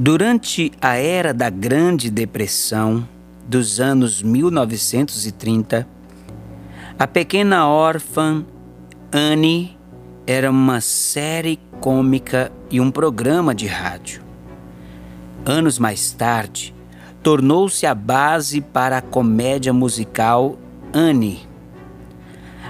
Durante a era da Grande Depressão dos anos 1930, a pequena órfã Anne era uma série cômica e um programa de rádio. Anos mais tarde, tornou-se a base para a comédia musical Anne.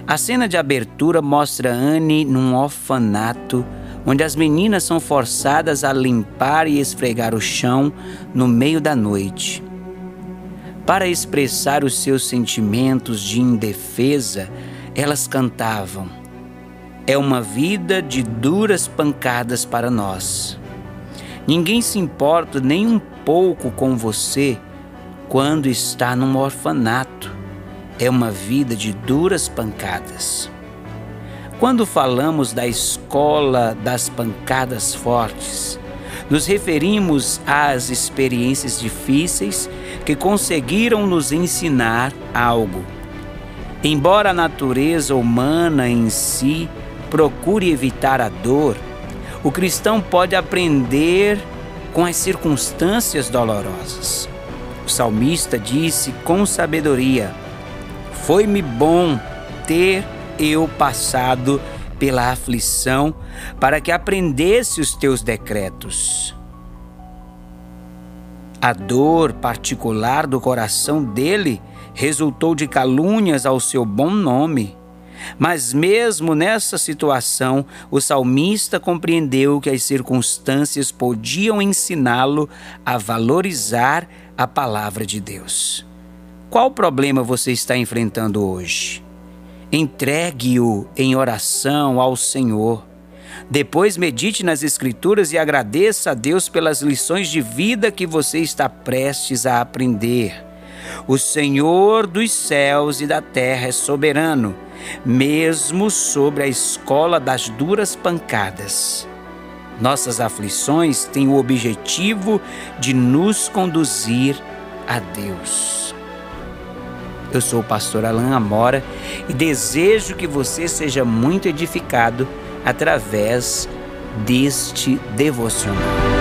A cena de abertura mostra Anne num orfanato onde as meninas são forçadas a limpar e esfregar o chão no meio da noite. Para expressar os seus sentimentos de indefesa, elas cantavam: É uma vida de duras pancadas para nós. Ninguém se importa nem um pouco com você quando está num orfanato. É uma vida de duras pancadas. Quando falamos da escola das pancadas fortes, nos referimos às experiências difíceis que conseguiram nos ensinar algo. Embora a natureza humana em si procure evitar a dor, o cristão pode aprender com as circunstâncias dolorosas. O salmista disse com sabedoria: Foi-me bom ter eu passado pela aflição, para que aprendesse os teus decretos. A dor particular do coração dele resultou de calúnias ao seu bom nome. Mas, mesmo nessa situação, o salmista compreendeu que as circunstâncias podiam ensiná-lo a valorizar a palavra de Deus. Qual problema você está enfrentando hoje? Entregue-o em oração ao Senhor. Depois medite nas Escrituras e agradeça a Deus pelas lições de vida que você está prestes a aprender. O Senhor dos céus e da terra é soberano, mesmo sobre a escola das duras pancadas. Nossas aflições têm o objetivo de nos conduzir a Deus. Eu sou o pastor Alain Amora e desejo que você seja muito edificado através deste devocional.